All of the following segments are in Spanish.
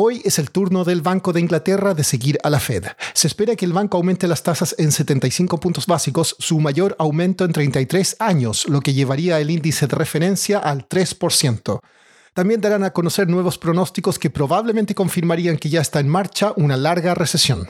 Hoy es el turno del Banco de Inglaterra de seguir a la Fed. Se espera que el banco aumente las tasas en 75 puntos básicos, su mayor aumento en 33 años, lo que llevaría el índice de referencia al 3%. También darán a conocer nuevos pronósticos que probablemente confirmarían que ya está en marcha una larga recesión.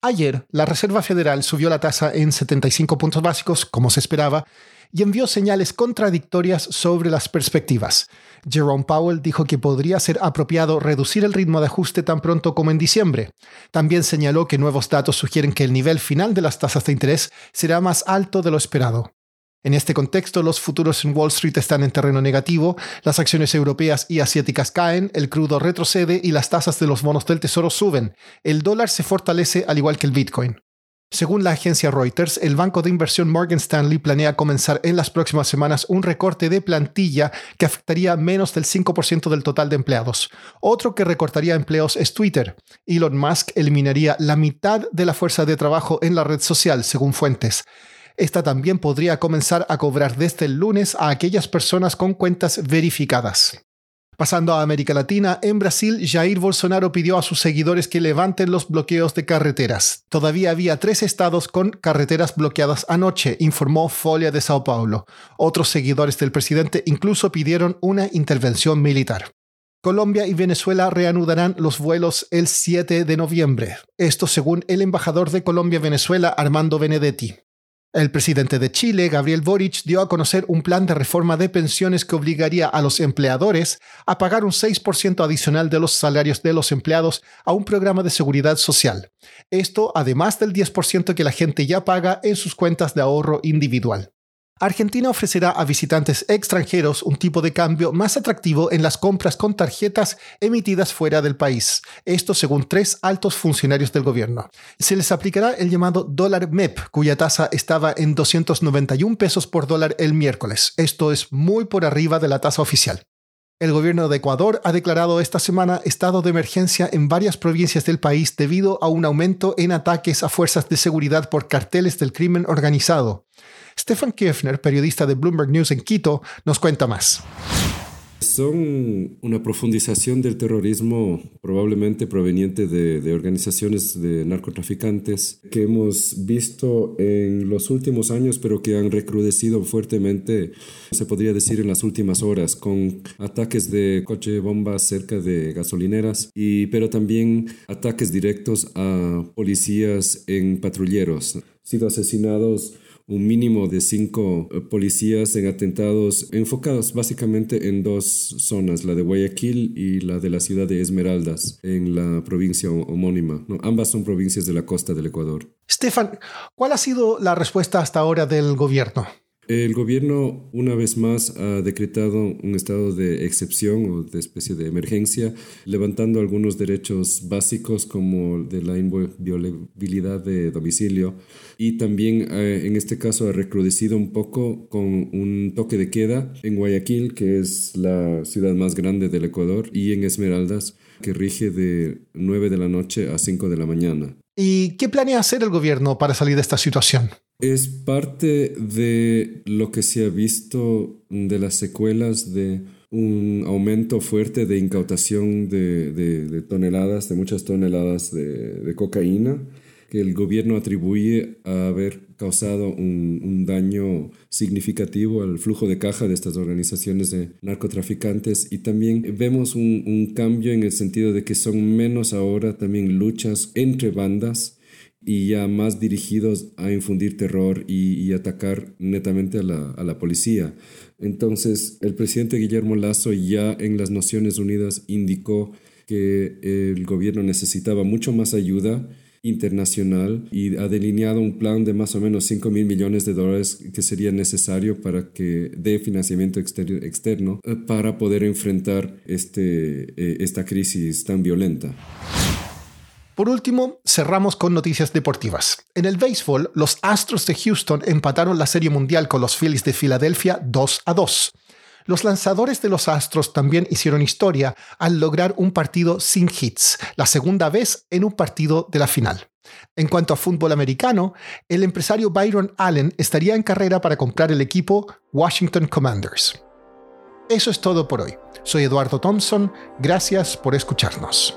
Ayer, la Reserva Federal subió la tasa en 75 puntos básicos, como se esperaba, y envió señales contradictorias sobre las perspectivas. Jerome Powell dijo que podría ser apropiado reducir el ritmo de ajuste tan pronto como en diciembre. También señaló que nuevos datos sugieren que el nivel final de las tasas de interés será más alto de lo esperado. En este contexto, los futuros en Wall Street están en terreno negativo, las acciones europeas y asiáticas caen, el crudo retrocede y las tasas de los bonos del tesoro suben. El dólar se fortalece al igual que el Bitcoin. Según la agencia Reuters, el banco de inversión Morgan Stanley planea comenzar en las próximas semanas un recorte de plantilla que afectaría menos del 5% del total de empleados. Otro que recortaría empleos es Twitter. Elon Musk eliminaría la mitad de la fuerza de trabajo en la red social, según fuentes. Esta también podría comenzar a cobrar desde el lunes a aquellas personas con cuentas verificadas. Pasando a América Latina, en Brasil, Jair Bolsonaro pidió a sus seguidores que levanten los bloqueos de carreteras. Todavía había tres estados con carreteras bloqueadas anoche, informó Folia de Sao Paulo. Otros seguidores del presidente incluso pidieron una intervención militar. Colombia y Venezuela reanudarán los vuelos el 7 de noviembre. Esto según el embajador de Colombia-Venezuela, Armando Benedetti. El presidente de Chile, Gabriel Boric, dio a conocer un plan de reforma de pensiones que obligaría a los empleadores a pagar un 6% adicional de los salarios de los empleados a un programa de seguridad social. Esto además del 10% que la gente ya paga en sus cuentas de ahorro individual. Argentina ofrecerá a visitantes extranjeros un tipo de cambio más atractivo en las compras con tarjetas emitidas fuera del país. Esto según tres altos funcionarios del gobierno. Se les aplicará el llamado dólar MEP, cuya tasa estaba en 291 pesos por dólar el miércoles. Esto es muy por arriba de la tasa oficial. El gobierno de Ecuador ha declarado esta semana estado de emergencia en varias provincias del país debido a un aumento en ataques a fuerzas de seguridad por carteles del crimen organizado. Stefan Kiefner, periodista de Bloomberg News en Quito, nos cuenta más. Son una profundización del terrorismo probablemente proveniente de, organizaciones de narcotraficantes que hemos visto en los últimos años, pero que han recrudecido fuertemente, se podría decir, en las últimas horas, con ataques de coche bombas cerca de gasolineras, y, pero también ataques directos a policías en patrulleros. Sido asesinados un mínimo de cinco eh, policías en atentados enfocados básicamente en dos zonas, la de Guayaquil y la de la ciudad de Esmeraldas, en la provincia homónima. ambas son provincias de la costa del Ecuador. Stefan, ¿cuál ha sido la respuesta hasta ahora del gobierno? El gobierno una vez más ha decretado un estado de excepción o de especie de emergencia, levantando algunos derechos básicos como de la inviolabilidad de domicilio y también eh, en este caso ha recrudecido un poco con un toque de queda en Guayaquil, que es la ciudad más grande del Ecuador, y en Esmeraldas, que rige de 9 de la noche a 5 de la mañana. ¿Y qué planea hacer el gobierno para salir de esta situación? Es parte de lo que se ha visto de las secuelas de un aumento fuerte de incautación de, toneladas, de muchas toneladas de, cocaína, que el gobierno atribuye a haber causado un, daño significativo al flujo de caja de estas organizaciones de narcotraficantes. Y también vemos un, cambio en el sentido de que son menos ahora también luchas entre bandas y ya más dirigidos a infundir terror y, atacar netamente a la, a la, policía. Entonces, el presidente Guillermo Lazo ya en las Naciones Unidas indicó que el gobierno necesitaba mucho más ayuda internacional y ha delineado un plan de más o menos 5 mil millones de dólares que sería necesario para que dé financiamiento externo eh, para poder enfrentar este, eh, esta crisis tan violenta. Por último, cerramos con noticias deportivas. En el béisbol, los Astros de Houston empataron la Serie Mundial con los Phillies de Filadelfia 2 a 2. los lanzadores de los Astros también hicieron historia al lograr un partido sin hits, la segunda vez en un partido de la final. En cuanto a fútbol americano, el empresario Byron Allen estaría en carrera para comprar el equipo Washington Commanders. Eso es todo por hoy. Soy Eduardo Thompson, gracias por escucharnos.